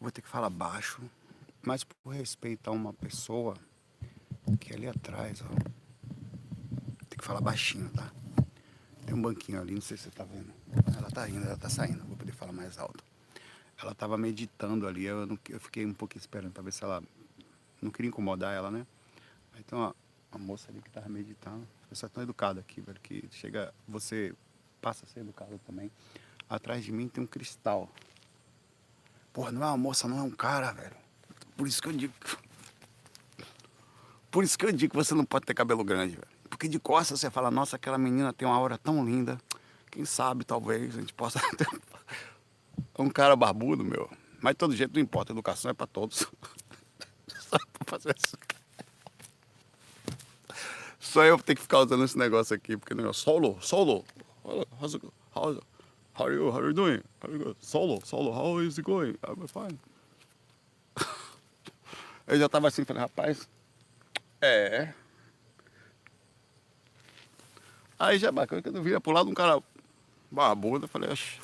Vou ter que falar baixo, mas por respeito a uma pessoa que é ali atrás, ó. Tem que falar baixinho, tá? Tem um banquinho ali, não sei se você tá vendo. Ela tá indo, ela tá saindo, vou poder falar mais alto. Ela tava meditando ali, eu, não, eu fiquei um pouquinho esperando pra ver se ela. Não queria incomodar ela, né? Então, ó, a moça ali que tava meditando. A pessoa é tão educada aqui, velho, que chega. Você passa a ser educado também. Atrás de mim tem um cristal. Porra, não é uma moça, não é um cara, velho. Por isso que eu digo. Por isso que eu digo que você não pode ter cabelo grande, velho. Porque de costas você fala, nossa, aquela menina tem uma aura tão linda. Quem sabe, talvez, a gente possa ter um cara barbudo, meu. Mas de todo jeito não importa, educação é pra todos. Só pra fazer isso. Só eu tenho que ficar usando esse negócio aqui, porque não é solo, solo. How are you, how are you doing? How you good? Solo, solo, how is it going? I'm fine. Eu já tava assim, falei, rapaz, é. Aí já bacana, quando eu vira pro lado um cara barbudo, eu falei, oxe,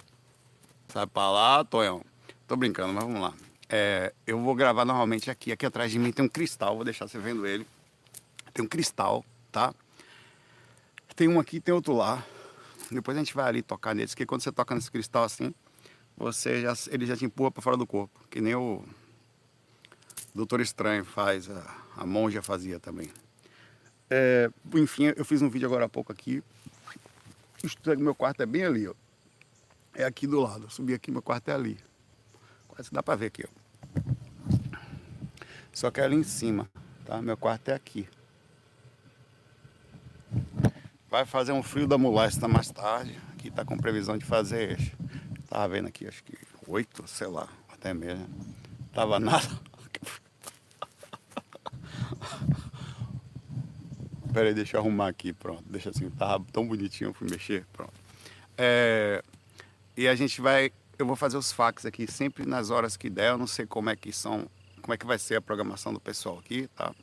sai pra lá, Tonhão. Tô brincando, mas vamos lá. É, eu vou gravar normalmente aqui. Aqui atrás de mim tem um cristal, vou deixar você vendo ele. Tem um cristal, tá? Tem um aqui, tem outro lá. Depois a gente vai ali tocar neles, porque quando você toca nesse cristal assim, você já, ele já te empurra para fora do corpo. Que nem o Doutor Estranho faz, a, a monja fazia também. É, enfim, eu fiz um vídeo agora há pouco aqui. O meu quarto é bem ali, ó. É aqui do lado. Eu subi aqui, meu quarto é ali. Quase dá pra ver aqui, ó. Só que é ali em cima, tá? Meu quarto é aqui. Vai fazer um frio da molesta mais tarde. Aqui tá com previsão de fazer, tava vendo aqui, acho que oito, sei lá, até mesmo. Tava nada. Pera aí, deixa eu arrumar aqui, pronto. Deixa assim, tava tão bonitinho, fui mexer, pronto. É, e a gente vai, eu vou fazer os fax aqui sempre nas horas que der. Eu não sei como é que são, como é que vai ser a programação do pessoal aqui, tá? Vou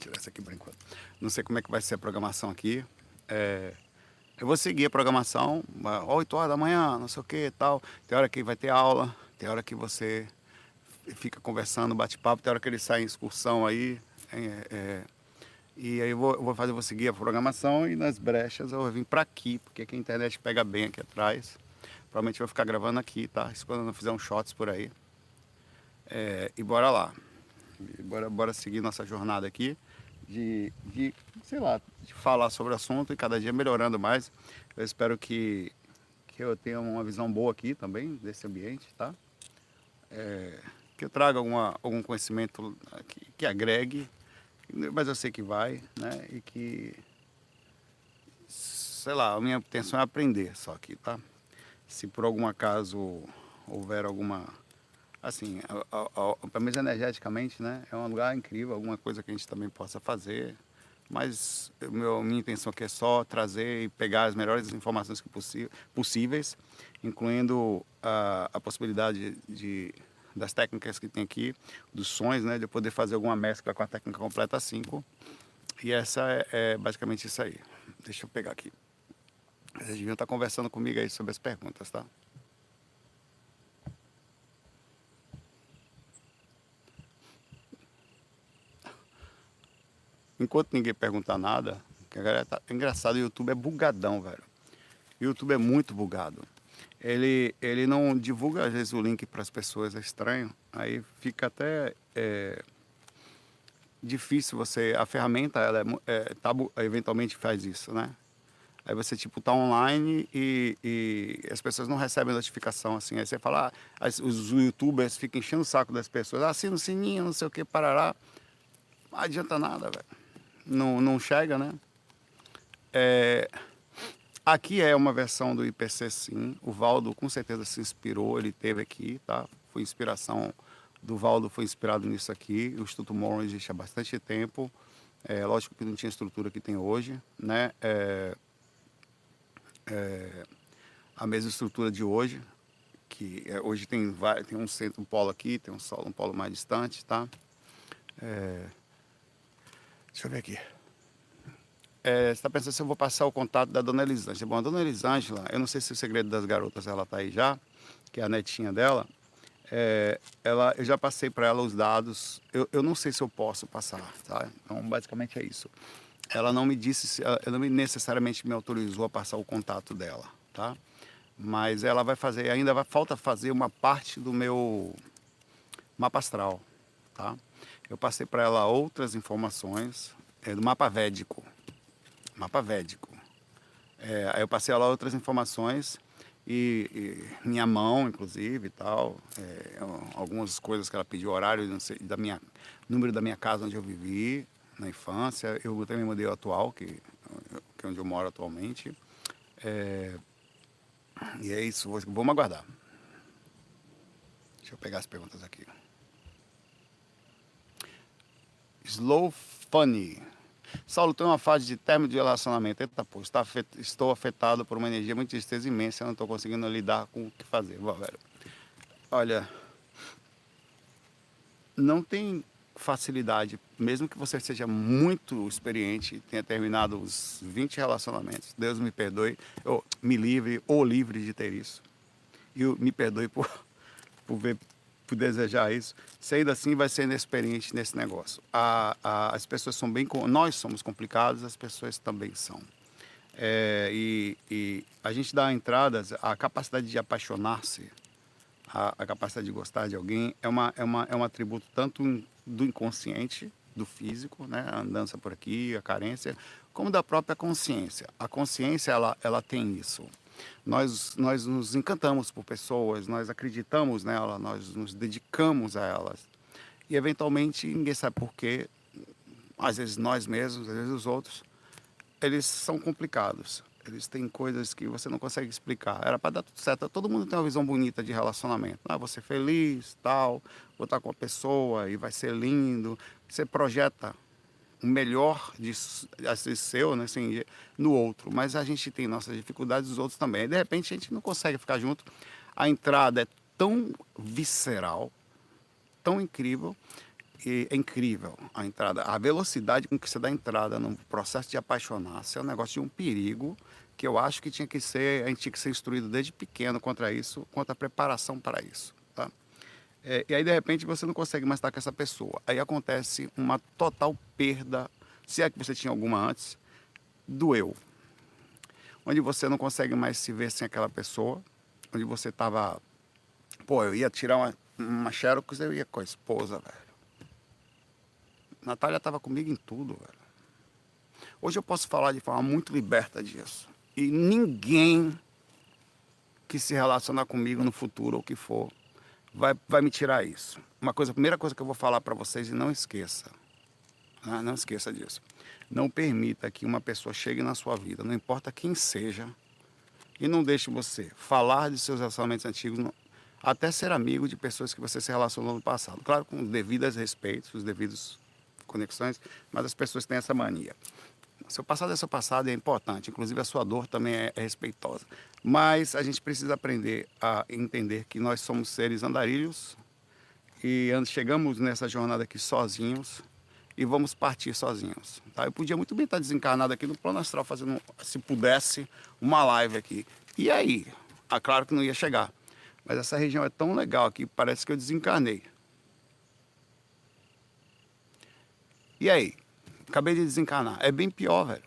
tirar essa aqui por enquanto. Não sei como é que vai ser a programação aqui. É, eu vou seguir a programação, 8 horas da manhã, não sei o que tal. Tem hora que vai ter aula, tem hora que você fica conversando, bate-papo, tem hora que ele sai em excursão aí. É, é, e aí eu vou, eu vou fazer, vou seguir a programação e nas brechas eu vou vir para aqui, porque aqui a internet pega bem aqui atrás. Provavelmente eu vou ficar gravando aqui, tá? Isso quando eu fizer uns shots por aí. É, e bora lá. E bora, bora seguir nossa jornada aqui de, de, sei lá, de falar sobre o assunto e cada dia melhorando mais. Eu espero que, que eu tenha uma visão boa aqui também desse ambiente, tá? É, que eu traga alguma, algum conhecimento que, que agregue mas eu sei que vai, né? E que, sei lá, a minha intenção é aprender só aqui, tá? Se por algum acaso houver alguma, assim, pelo menos energeticamente, né? É um lugar incrível, alguma coisa que a gente também possa fazer. Mas meu, minha intenção aqui é só trazer e pegar as melhores informações que possíveis, incluindo a, a possibilidade de das técnicas que tem aqui, dos sons, né, de poder fazer alguma mescla com a técnica completa 5. E essa é, é, basicamente isso aí. Deixa eu pegar aqui. Vocês deviam estar conversando comigo aí sobre as perguntas, tá? Enquanto ninguém perguntar nada, que galera tá... É engraçado, o YouTube é bugadão, velho. O YouTube é muito bugado ele, ele não divulga às vezes o link para as pessoas, é estranho. Aí fica até é, difícil você. A ferramenta, ela é, é, tabu, eventualmente faz isso, né? Aí você tipo tá online e, e as pessoas não recebem notificação assim. Aí você fala, ah, os youtubers ficam enchendo o saco das pessoas, assina o sininho, não sei o que, parará. Não adianta nada, velho. Não, não chega, né? É, Aqui é uma versão do IPC sim. O Valdo com certeza se inspirou, ele teve aqui, tá? Foi inspiração do Valdo, foi inspirado nisso aqui. O Instituto Moron existe há bastante tempo. É, lógico que não tinha estrutura que tem hoje, né? É, é, a mesma estrutura de hoje, que é, hoje tem, tem um centro, um polo aqui, tem um solo, um polo mais distante, tá? É, deixa eu ver aqui é, você está pensando se eu vou passar o contato da dona Elisângela. Bom, a dona Elisângela, eu não sei se o segredo das garotas ela está aí já, que é a netinha dela. É, ela, eu já passei para ela os dados. Eu, eu não sei se eu posso passar, tá? Então, basicamente é isso. Ela não me disse, ela não necessariamente me autorizou a passar o contato dela, tá? Mas ela vai fazer, ainda vai falta fazer uma parte do meu mapa astral, tá? Eu passei para ela outras informações é, do mapa védico, mapa védico. É, aí eu passei a ela outras informações e, e, minha mão, inclusive, e tal, é, algumas coisas que ela pediu, horário, sei, da minha, número da minha casa onde eu vivi na infância. Eu também mudei o atual, que, que é onde eu moro atualmente. É, e é isso, vamos aguardar. Deixa eu pegar as perguntas aqui. Slow Funny. Saulo, tem uma fase de término de relacionamento. Eita, pô, afet... estou afetado por uma energia muito tristeza imensa. Eu não estou conseguindo lidar com o que fazer. Olha, não tem facilidade, mesmo que você seja muito experiente, tenha terminado os 20 relacionamentos, Deus me perdoe, ou me livre ou livre de ter isso. E me perdoe por, por ver por desejar isso, ainda assim vai ser inexperiente nesse negócio. A, a, as pessoas são bem. Nós somos complicados, as pessoas também são. É, e, e, a gente dá entradas, a capacidade de apaixonar-se, a, a, capacidade de gostar de alguém, é, uma, é, uma, é um atributo tanto do inconsciente, do físico, né, a andança por aqui, a carência, como da própria consciência. A consciência, ela, ela tem isso nós, nós nos encantamos por pessoas, nós acreditamos nela, nós nos dedicamos a elas. E eventualmente ninguém sabe porquê, às vezes nós mesmos, às vezes os outros, eles são complicados. Eles têm coisas que você não consegue explicar. Era para dar tudo certo. Todo mundo tem uma visão bonita de relacionamento. Ah, você feliz, tal, vou estar com a pessoa e vai ser lindo. Você projeta o melhor de, assim, seu né, assim, no outro. Mas a gente tem nossas dificuldades, os outros também. E de repente a gente não consegue ficar junto. A entrada é tão visceral, tão incrível, e é incrível a entrada. A velocidade com que você dá entrada no processo de apaixonar-se é um negócio de um perigo que eu acho que tinha que ser, a gente tinha que ser instruído desde pequeno contra isso, contra a preparação para isso. É, e aí, de repente, você não consegue mais estar com essa pessoa. Aí acontece uma total perda, se é que você tinha alguma antes, do eu. Onde você não consegue mais se ver sem aquela pessoa. Onde você estava. Pô, eu ia tirar uma, uma xerox, eu ia com a esposa, velho. Natália estava comigo em tudo, velho. Hoje eu posso falar de forma muito liberta disso. E ninguém que se relacionar comigo no futuro ou que for vai, vai me tirar isso. Uma coisa, a primeira coisa que eu vou falar para vocês e não esqueça, né? não esqueça disso. Não permita que uma pessoa chegue na sua vida, não importa quem seja, e não deixe você falar de seus relacionamentos antigos, até ser amigo de pessoas que você se relacionou no passado. Claro, com devidas respeitos, os devidos conexões, mas as pessoas têm essa mania. Seu passado é seu passado e é importante, inclusive a sua dor também é, é respeitosa. Mas a gente precisa aprender a entender que nós somos seres andarilhos e chegamos nessa jornada aqui sozinhos e vamos partir sozinhos. Tá? Eu podia muito bem estar desencarnado aqui no plano astral, fazendo, se pudesse, uma live aqui. E aí? Ah, claro que não ia chegar. Mas essa região é tão legal aqui, parece que eu desencarnei. E aí? Acabei de desencarnar. É bem pior, velho.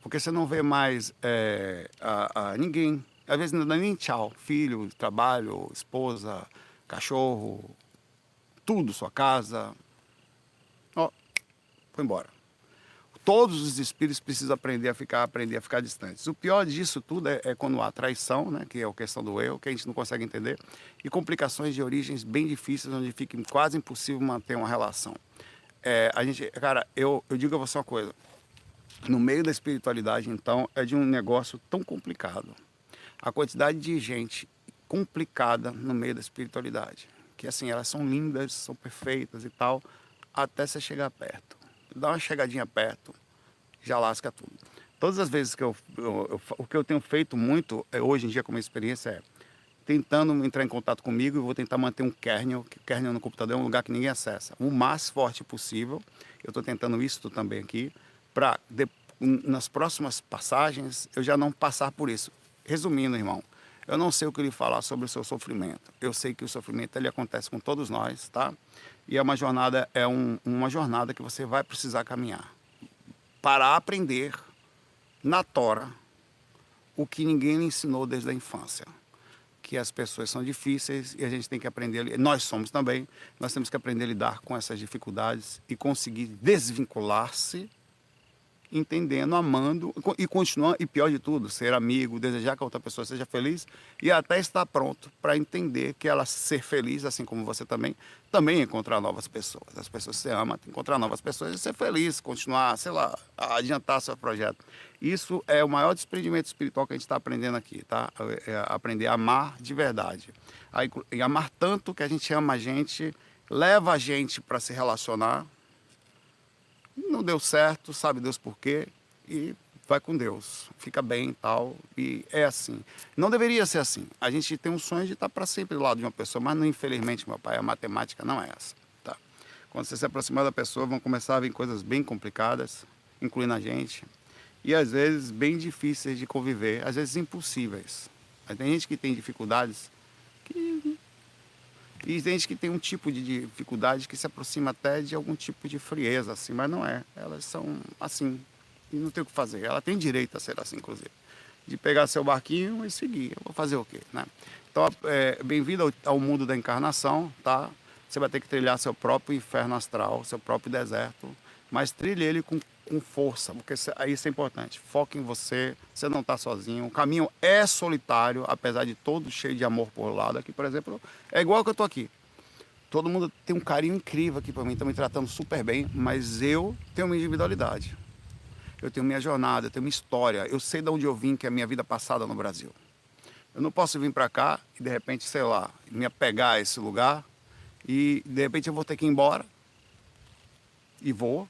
Porque você não vê mais é, a, a ninguém. Às vezes não dá nem tchau. Filho, trabalho, esposa, cachorro, tudo, sua casa. Ó, foi embora. Todos os espíritos precisam aprender a ficar, aprender a ficar distantes. O pior disso tudo é, é quando há traição, né, que é a questão do eu, que a gente não consegue entender, e complicações de origens bem difíceis, onde fica quase impossível manter uma relação. É, a gente, cara, eu, eu digo a você uma coisa. No meio da espiritualidade, então, é de um negócio tão complicado. A quantidade de gente complicada no meio da espiritualidade. Que assim, elas são lindas, são perfeitas e tal, até você chegar perto. Dá uma chegadinha perto, já lasca tudo. Todas as vezes que eu, eu, eu o que eu tenho feito muito é, hoje em dia como experiência é tentando entrar em contato comigo e vou tentar manter um kernel, que o kernel no computador é um lugar que ninguém acessa, o mais forte possível. Eu estou tentando isso também aqui, para nas próximas passagens eu já não passar por isso. Resumindo, irmão, Eu não sei o que lhe falar sobre o seu sofrimento. Eu sei que o sofrimento ele acontece com todos nós, tá? E é uma jornada, é um, uma jornada que você vai precisar caminhar para aprender na tora o que ninguém lhe ensinou desde a infância. Que as pessoas são difíceis e a gente tem que aprender, nós somos também, nós temos que aprender a lidar com essas dificuldades e conseguir desvincular-se entendendo, amando e continuando, e pior de tudo, ser amigo, desejar que a outra pessoa seja feliz e até estar pronto para entender que ela ser feliz, assim como você também, também encontrar novas pessoas. As pessoas se amam, encontrar novas pessoas e ser feliz, continuar, sei lá, adiantar seu projeto. Isso é o maior desprendimento espiritual que a gente está aprendendo aqui, tá? É aprender a amar de verdade. E amar tanto que a gente ama a gente, leva a gente para se relacionar, não deu certo, sabe Deus por quê, e vai com Deus, fica bem e tal, e é assim. Não deveria ser assim. A gente tem um sonho de estar para sempre do lado de uma pessoa, mas infelizmente, meu pai, a matemática não é essa. Tá? Quando você se aproximar da pessoa, vão começar a vir coisas bem complicadas, incluindo a gente, e às vezes bem difíceis de conviver, às vezes impossíveis. Mas tem gente que tem dificuldades que e gente que tem um tipo de dificuldade que se aproxima até de algum tipo de frieza, assim, mas não é. Elas são assim, e não tem o que fazer. Ela tem direito a ser assim, inclusive. De pegar seu barquinho e seguir. Eu vou fazer o quê, né? Então, é, bem-vindo ao, ao, mundo da encarnação, tá? Você vai ter que trilhar seu próprio inferno astral, seu próprio deserto, mas trilhe ele com com força, porque isso é importante. Foque em você, você não está sozinho. O caminho é solitário, apesar de todo cheio de amor por lado. Aqui, por exemplo, é igual que eu estou aqui. Todo mundo tem um carinho incrível aqui para mim, estão me tratando super bem, mas eu tenho minha individualidade. Eu tenho minha jornada, eu tenho minha história. Eu sei de onde eu vim, que é a minha vida passada no Brasil. Eu não posso vir para cá e de repente, sei lá, me apegar a esse lugar e de repente eu vou ter que ir embora. E vou,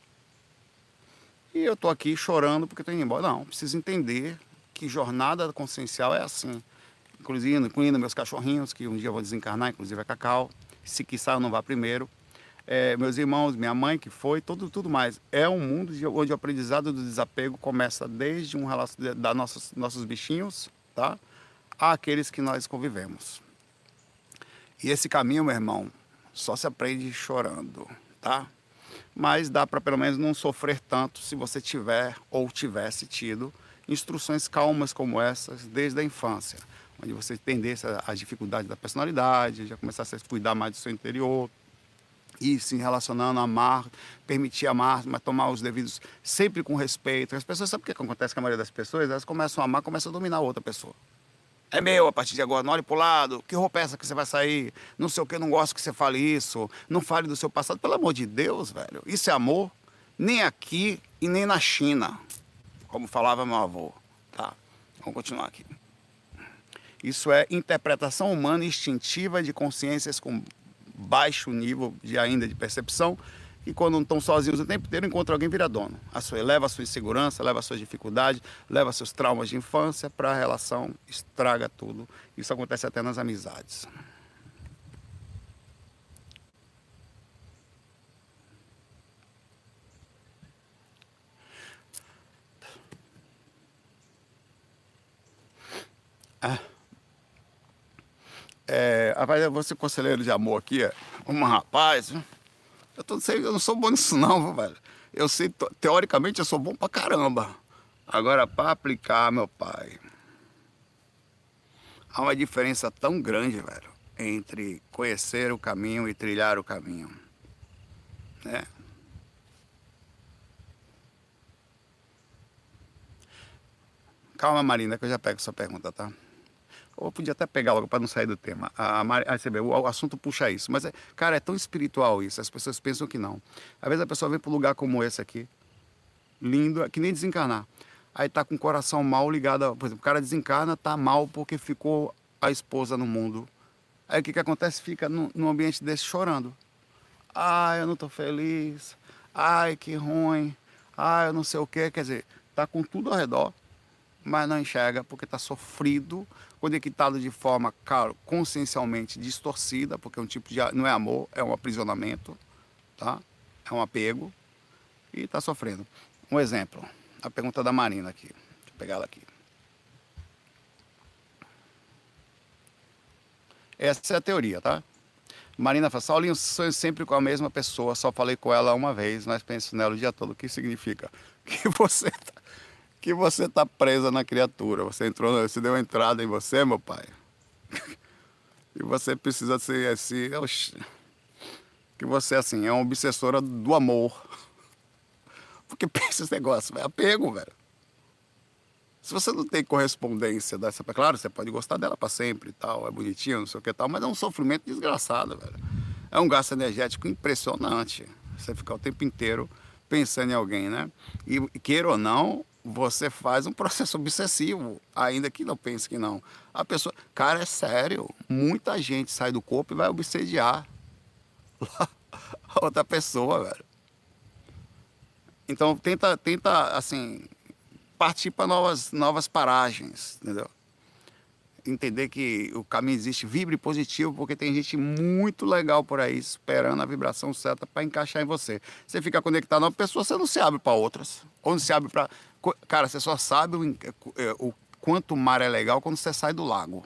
e eu estou aqui chorando porque estou indo embora. Não, preciso entender que jornada consciencial é assim. Inclusive, incluindo meus cachorrinhos, que um dia eu vou desencarnar, inclusive a Cacau. Se quiser, não vá primeiro. É, meus irmãos, minha mãe que foi, tudo, tudo mais. É um mundo onde o aprendizado do desapego começa desde um relacionamento da nossos, nossos bichinhos, tá? Àqueles que nós convivemos. E esse caminho, meu irmão, só se aprende chorando, tá? Mas dá para pelo menos não sofrer tanto se você tiver ou tivesse tido instruções calmas como essas desde a infância, onde você entendesse as dificuldades da personalidade, já começasse a cuidar mais do seu interior, e se relacionando, amar, permitir amar, mas tomar os devidos, sempre com respeito. As pessoas, sabe o que acontece com a maioria das pessoas? Elas começam a amar, começam a dominar outra pessoa é meu a partir de agora, não olhe para o lado, que roupa é essa que você vai sair? Não sei o que, não gosto que você fale isso, não fale do seu passado. Pelo amor de Deus, velho, isso é amor? Nem aqui e nem na China, como falava meu avô. Tá, vamos continuar aqui. Isso é interpretação humana instintiva de consciências com baixo nível de ainda de percepção e quando não estão sozinhos o tempo inteiro, encontra alguém vira dono. A sua, leva a sua insegurança, leva a sua dificuldade, leva seus traumas de infância para a relação, estraga tudo. Isso acontece até nas amizades. Ah. É, rapaz, eu vou ser conselheiro de amor aqui, um rapaz. Eu, tô, eu não sou bom nisso não, velho. Eu sei, teoricamente, eu sou bom pra caramba. Agora, para aplicar, meu pai, há uma diferença tão grande, velho, entre conhecer o caminho e trilhar o caminho. Né? Calma, Marina, que eu já pego sua pergunta, tá? Ou podia até pegar logo para não sair do tema. A, a, a, o, assunto puxa isso. Mas, é, cara, é tão espiritual isso. As pessoas pensam que não. Às vezes a pessoa vem para um lugar como esse aqui, lindo, que nem desencarnar. Aí tá com o coração mal ligado. Por exemplo, o cara desencarna, tá mal porque ficou a esposa no mundo. Aí o que, que acontece? Fica no, num ambiente desse chorando. Ai, eu não tô feliz. Ai, que ruim. Ai, eu não sei o quê. Quer dizer, tá com tudo ao redor mas não enxerga porque está sofrido, conectado de forma, claro, consciencialmente distorcida, porque é um tipo de não é amor, é um aprisionamento, tá? É um apego e está sofrendo. Um exemplo, a pergunta da Marina aqui. Deixa eu pegar ela aqui. Essa é a teoria, tá? Marina fala, Saulinho, sonho sempre com a mesma pessoa, só falei com ela uma vez, mas penso nela o dia todo. O que significa? Que você tá, que você tá presa na criatura. Você entrou, você deu entrada em você, meu pai. E você precisa ser assim, que você assim é uma obsessora do amor. Porque pensa esse negócio, é apego, velho. Se você não tem correspondência dessa, claro, você pode gostar dela para sempre e tal, é bonitinho, não sei o que tal, mas é um sofrimento desgraçado, velho. É um gasto energético impressionante. Você ficar o tempo inteiro pensando em alguém, né? E queira ou não, você faz um processo obsessivo, ainda que não pense que não. A pessoa, cara, é sério, muita gente sai do corpo e vai obsediar a outra pessoa, velho. Então tenta, tenta assim, partir para novas, novas paragens, entendeu? Entender que o caminho existe, vibre positivo, porque tem gente muito legal por aí esperando a vibração certa para encaixar em você. Você fica conectado a uma pessoa, você não se abre para outras. Ou não se abre para. Cara, você só sabe o, é, o quanto o mar é legal quando você sai do lago.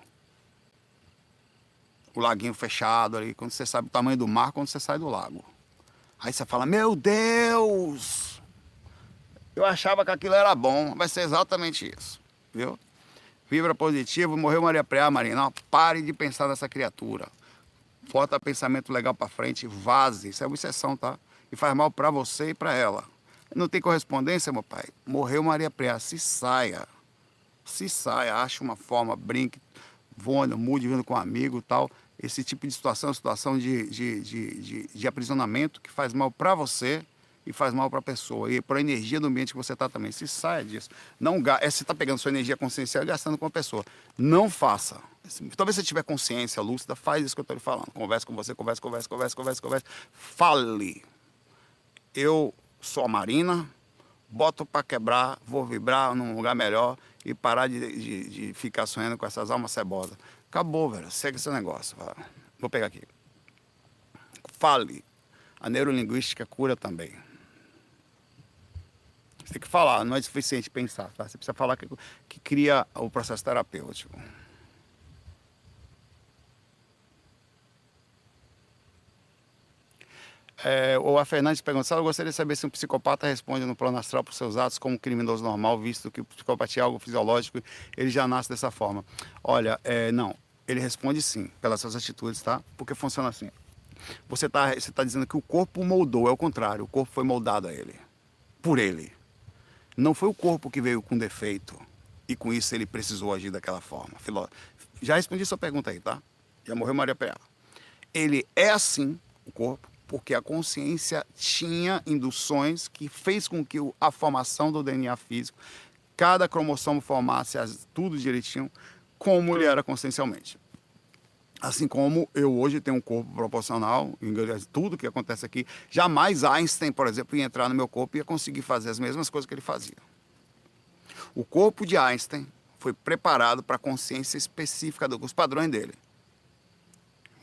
O laguinho fechado ali, quando você sabe o tamanho do mar, quando você sai do lago. Aí você fala: Meu Deus! Eu achava que aquilo era bom, vai ser exatamente isso, viu? Vibra positivo, morreu Maria Preá, Marina. Pare de pensar nessa criatura. Bota pensamento legal para frente, vaze. Isso é exceção, tá? E faz mal para você e para ela. Não tem correspondência, meu pai? Morreu Maria Preá, se saia. Se saia, ache uma forma, brinque, voa, mude vindo com um amigo tal. Esse tipo de situação situação de, de, de, de, de aprisionamento que faz mal para você e faz mal para a pessoa e para a energia do ambiente que você está também. Se saia disso. Não é, você está pegando sua energia consciencial e gastando com a pessoa. Não faça. Talvez você tiver consciência lúcida, faz isso que eu estou lhe falando. Converse com você, converse, converse, converse, converse, converse. Fale. Eu sou a Marina, boto para quebrar, vou vibrar num lugar melhor e parar de, de, de ficar sonhando com essas almas cebosas. Acabou, velho. Segue esse negócio. Vou pegar aqui. Fale. A neurolinguística cura também. Você tem que falar, não é suficiente pensar, tá? Você precisa falar que, que cria o processo terapêutico. É, ou a Fernandes pergunta, eu gostaria de saber se um psicopata responde no plano astral por seus atos como um criminoso normal, visto que o psicopatia é algo fisiológico, ele já nasce dessa forma. Olha, é, não, ele responde sim, pelas suas atitudes, tá? Porque funciona assim. Você está você tá dizendo que o corpo moldou, é o contrário, o corpo foi moldado a ele, por ele. Não foi o corpo que veio com defeito e com isso ele precisou agir daquela forma. Filó... Já respondi sua pergunta aí, tá? Já morreu Maria P.A. Ele é assim, o corpo, porque a consciência tinha induções que fez com que a formação do DNA físico, cada cromossomo formasse tudo direitinho, como ele era consciencialmente. Assim como eu hoje tenho um corpo proporcional, tudo que acontece aqui, jamais Einstein, por exemplo, ia entrar no meu corpo e ia conseguir fazer as mesmas coisas que ele fazia. O corpo de Einstein foi preparado para a consciência específica dos padrões dele.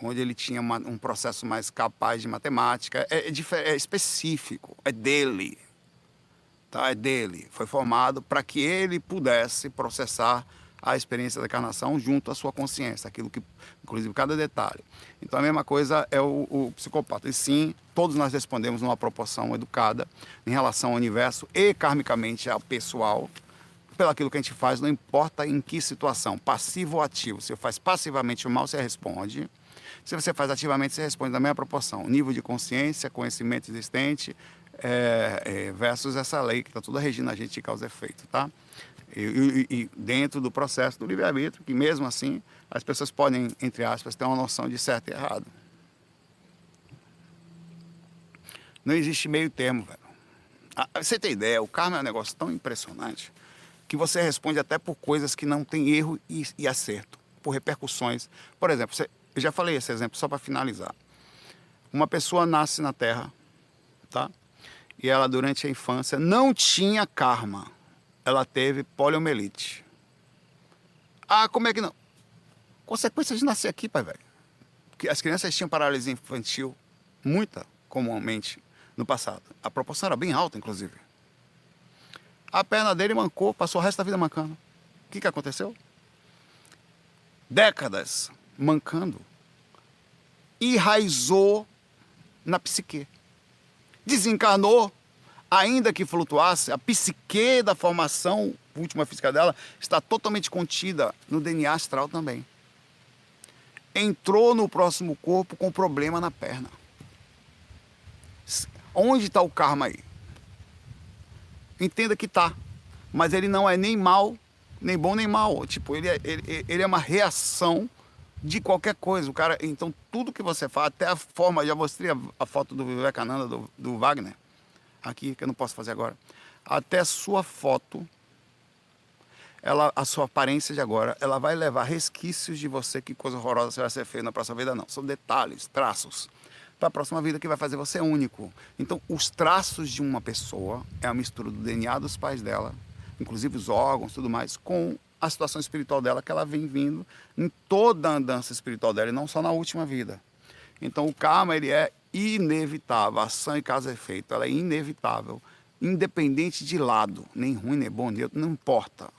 Onde ele tinha uma, um processo mais capaz de matemática. É, é, é específico, é dele. Tá? É dele. Foi formado para que ele pudesse processar a experiência da encarnação junto à sua consciência, aquilo que, inclusive, cada detalhe. Então, a mesma coisa é o, o psicopata. E sim, todos nós respondemos numa proporção educada em relação ao universo e karmicamente ao pessoal, pelo aquilo que a gente faz, não importa em que situação, passivo ou ativo. Se você faz passivamente o mal, você responde. Se você faz ativamente, você responde na mesma proporção. Nível de consciência, conhecimento existente, é, é, versus essa lei que está toda regindo a gente de causa e efeito, tá? E, e, e dentro do processo do livre-arbítrio, que mesmo assim as pessoas podem, entre aspas, ter uma noção de certo e errado. Não existe meio termo, velho. Ah, você tem ideia, o karma é um negócio tão impressionante que você responde até por coisas que não tem erro e, e acerto, por repercussões. Por exemplo, você, eu já falei esse exemplo só para finalizar. Uma pessoa nasce na Terra, tá? E ela durante a infância não tinha karma ela teve poliomielite. Ah, como é que não? Consequência de nascer aqui, pai velho. Porque as crianças tinham paralisia infantil, muita, comumente, no passado. A proporção era bem alta, inclusive. A perna dele mancou, passou o resto da vida mancando. O que, que aconteceu? Décadas mancando. enraizou na psique. Desencarnou, ainda que flutuasse, a psique da formação última física dela está totalmente contida no DNA astral também. Entrou no próximo corpo com problema na perna. Onde está o karma aí? Entenda que está, mas ele não é nem mal, nem bom nem mal. Tipo, ele é, ele, ele é uma reação de qualquer coisa. O cara, então tudo que você faz, até a forma, já mostrei a, a foto do Vivekananda, do, do Wagner, aqui, que eu não posso fazer agora. Até a sua foto, ela, a sua aparência de agora, ela vai levar resquícios de você, que coisa horrorosa você vai ser feio na próxima vida, não. São detalhes, traços. Para a próxima vida que vai fazer você único. Então, os traços de uma pessoa é a mistura do DNA dos pais dela, inclusive os órgãos, tudo mais, com a situação espiritual dela que ela vem vindo em toda a andança espiritual dela e não só na última vida. Então o karma ele é inevitável, ação e causa efeito, ela é inevitável, independente de lado, nem ruim, nem bom, nem não importa,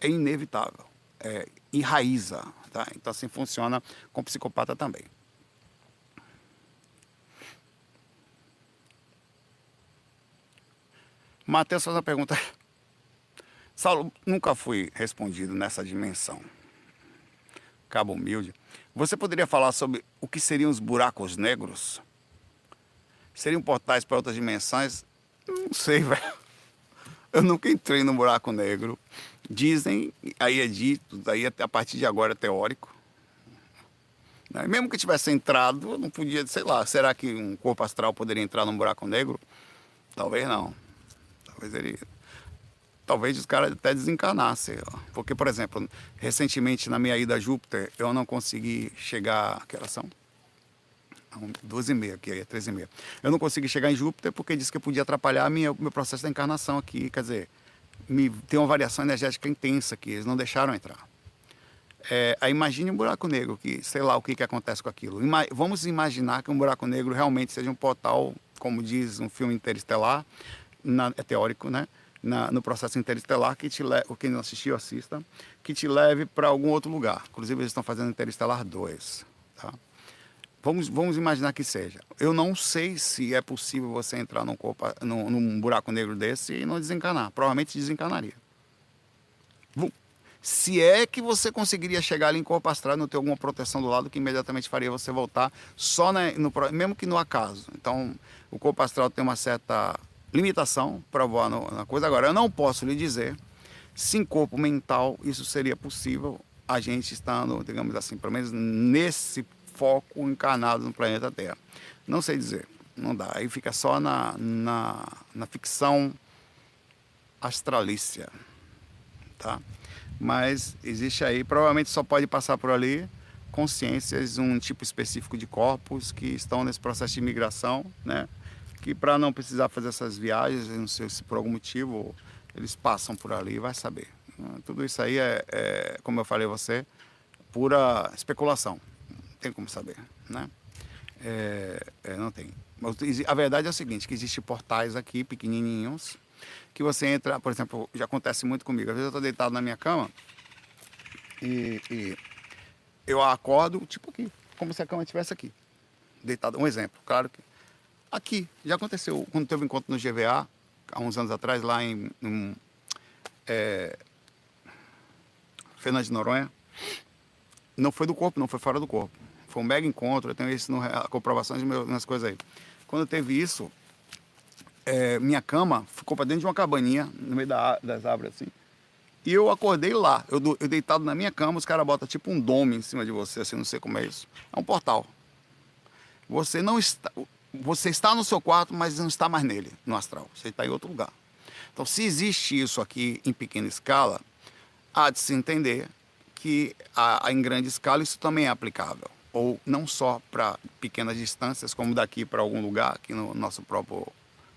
é inevitável, é, enraiza, tá? Então assim funciona com psicopata também. Matheus faz uma pergunta Saulo, nunca fui respondido nessa dimensão. Cabo humilde. Você poderia falar sobre o que seriam os buracos negros? Seriam portais para outras dimensões? Não sei, velho. Eu nunca entrei no buraco negro. Dizem, aí é dito, daí a partir de agora é teórico. Né? Mesmo que tivesse entrado, eu não podia, sei lá, será que um corpo astral poderia entrar num buraco negro? Talvez não. Talvez ele talvez os caras até desencanassem. Porque, por exemplo, recentemente na minha ida a Júpiter, eu não consegui chegar. Que horas são? Duas e meia, aqui é três e meia. Eu não consegui chegar em Júpiter porque disse que podia atrapalhar minha, meu processo da encarnação aqui. Quer dizer, me, tem uma variação energética intensa aqui, eles não deixaram entrar. É, aí imagine um buraco negro, que sei lá o que, que acontece com aquilo. Ima vamos imaginar que um buraco negro realmente seja um portal, como diz um filme interestelar, na, é teórico, né? Na, no processo interestelar que te leve, quem não assistiu, assista, que te leve para algum outro lugar. Inclusive, eles estão fazendo Interestelar 2. Tá? Vamos, vamos imaginar que seja. Eu não sei se é possível você entrar num, corpo, num, num buraco negro desse e não desencanar. Provavelmente desencanaria. Se é que você conseguiria chegar ali em corpo astral e não ter alguma proteção do lado que imediatamente faria você voltar só no, mesmo que no acaso. Então, o corpo astral tem uma certa limitação para voar no, na coisa. Agora, eu não posso lhe dizer se em corpo mental isso seria possível, a gente estando, digamos assim, pelo menos nesse foco encarnado no planeta Terra. Não sei dizer, não dá. Aí fica só na, na, na ficção astralícia, tá? Mas existe aí, provavelmente só pode passar por ali consciências, um tipo específico de corpos que estão nesse processo de migração, né? Que para não precisar fazer essas viagens, não sei se por algum motivo eles passam por ali, vai saber. Tudo isso aí é, é como eu falei a você, pura especulação. Não tem como saber, né? É, é, não tem. A verdade é o seguinte, que existem portais aqui, pequenininhos, que você entra, por exemplo, já acontece muito comigo. Às vezes eu estou deitado na minha cama e, e eu acordo, tipo aqui, como se a cama estivesse aqui. Deitado, um exemplo, claro que Aqui, já aconteceu, quando teve um encontro no GVA, há uns anos atrás, lá em, em é, Fernando de Noronha, não foi do corpo, não foi fora do corpo. Foi um mega encontro, eu tenho isso no, a comprovação de minhas coisas aí. Quando teve isso, é, minha cama ficou para dentro de uma cabaninha, no meio da, das árvores assim. E eu acordei lá, eu, eu deitado na minha cama, os caras botam tipo um dome em cima de você, assim, não sei como é isso. É um portal. Você não está você está no seu quarto, mas não está mais nele, no astral. Você está em outro lugar. Então, se existe isso aqui em pequena escala, há de se entender que a, a em grande escala isso também é aplicável. Ou não só para pequenas distâncias, como daqui para algum lugar, aqui no nosso próprio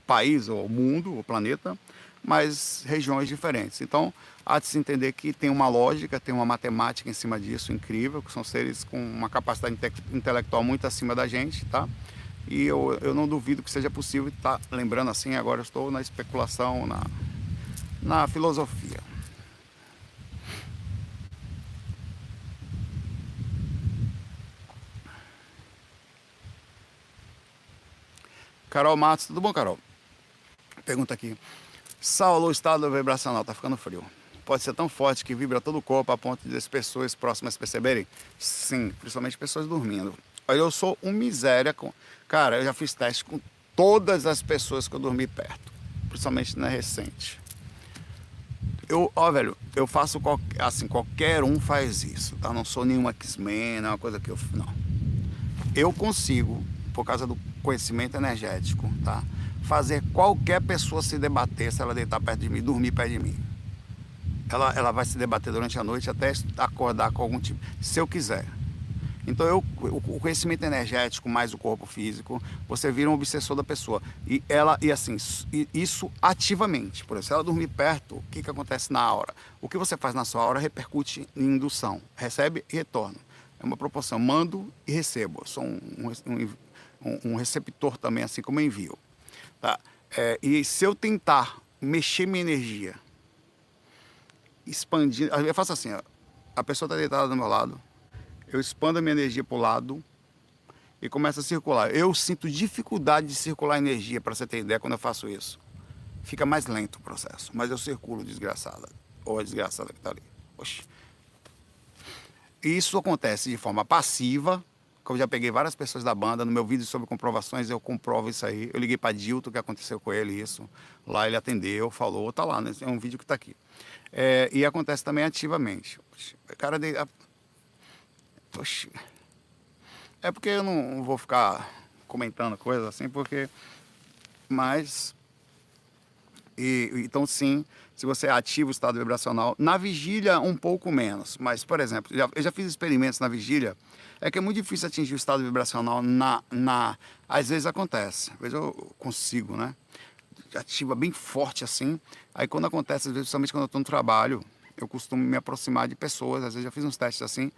país, ou mundo, ou planeta, mas regiões diferentes. Então, há de se entender que tem uma lógica, tem uma matemática em cima disso incrível, que são seres com uma capacidade intelectual muito acima da gente, tá? E eu, eu não duvido que seja possível estar tá lembrando assim, agora estou na especulação, na, na filosofia. Carol Matos, tudo bom, Carol? Pergunta aqui. Saulo, o estado vibracional está ficando frio. Pode ser tão forte que vibra todo o corpo a ponto de as pessoas próximas perceberem? Sim, principalmente pessoas dormindo. Eu sou um miséria. Cara, eu já fiz teste com todas as pessoas que eu dormi perto, principalmente na recente. Eu, ó, velho, eu faço qualquer, assim, qualquer um faz isso, tá? Não sou nenhum X-Men, não é uma coisa que eu. Não. Eu consigo, por causa do conhecimento energético, tá? Fazer qualquer pessoa se debater se ela deitar perto de mim, dormir perto de mim. Ela, ela vai se debater durante a noite até acordar com algum tipo. Se eu quiser. Então, eu, o conhecimento energético mais o corpo físico, você vira um obsessor da pessoa. E ela, e assim, isso ativamente. Por exemplo, se ela dormir perto, o que, que acontece na aura? O que você faz na sua aura repercute em indução. Recebe e retorno. É uma proporção. Mando e recebo. Eu sou um, um, um receptor também, assim como envio. Tá? É, e se eu tentar mexer minha energia, expandir. Eu faço assim, ó, a pessoa está deitada do meu lado eu expando a minha energia para o lado e começa a circular. Eu sinto dificuldade de circular energia, para você ter ideia, quando eu faço isso. Fica mais lento o processo, mas eu circulo desgraçada. Ou a desgraçada que está ali. Oxi. Isso acontece de forma passiva, que eu já peguei várias pessoas da banda, no meu vídeo sobre comprovações eu comprovo isso aí. Eu liguei para Dilton, que aconteceu com ele isso. Lá ele atendeu, falou, tá lá, né? é um vídeo que está aqui. É, e acontece também ativamente. Cara, de, Oxi. É porque eu não vou ficar comentando coisas assim, porque. Mas. E, então, sim, se você ativa o estado vibracional, na vigília, um pouco menos. Mas, por exemplo, já, eu já fiz experimentos na vigília. É que é muito difícil atingir o estado vibracional na. na às vezes acontece. Às vezes eu consigo, né? Ativa bem forte assim. Aí quando acontece, às vezes, principalmente quando eu estou no trabalho, eu costumo me aproximar de pessoas. Às vezes já fiz uns testes assim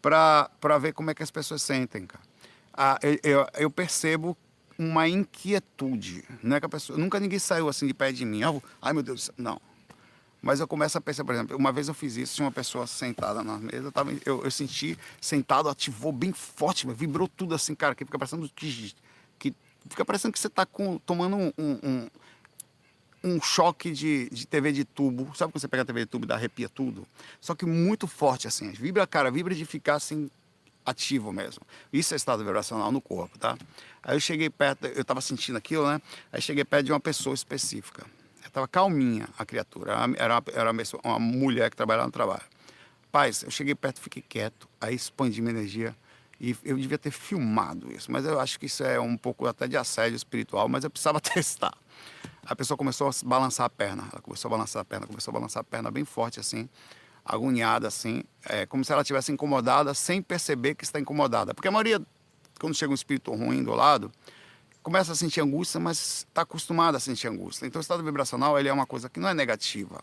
para ver como é que as pessoas sentem, cara. Ah, eu, eu, eu, percebo uma inquietude. Não é que a pessoa, nunca ninguém saiu assim de pé de mim. Oh, ai meu Deus, não. Mas eu começo a perceber, por exemplo, uma vez eu fiz isso, tinha uma pessoa sentada na mesa, eu, tava, eu, eu senti sentado, ativou bem forte, vibrou tudo assim, cara, que fica parecendo que, que fica parecendo que você está tomando um, um, um choque de, de TV de tubo. Sabe quando você pega a TV de tubo e dá arrepia tudo? Só que muito forte assim. Vibra, cara, vibra de ficar assim ativo mesmo. Isso é estado vibracional no corpo, tá? Aí eu cheguei perto, eu tava sentindo aquilo, né? Aí cheguei perto de uma pessoa específica. Eu tava calminha a criatura. Era uma, era uma, uma mulher que trabalhava no trabalho. Paz, eu cheguei perto, fiquei quieto, aí expandi minha energia. E eu devia ter filmado isso, mas eu acho que isso é um pouco até de assédio espiritual, mas eu precisava testar a pessoa começou a balançar a perna. Ela começou a balançar a perna, começou a balançar a perna bem forte assim, agoniada assim, é, como se ela tivesse incomodada sem perceber que está incomodada. Porque a maioria, quando chega um espírito ruim do lado, começa a sentir angústia, mas está acostumada a sentir angústia. Então o estado vibracional ele é uma coisa que não é negativa,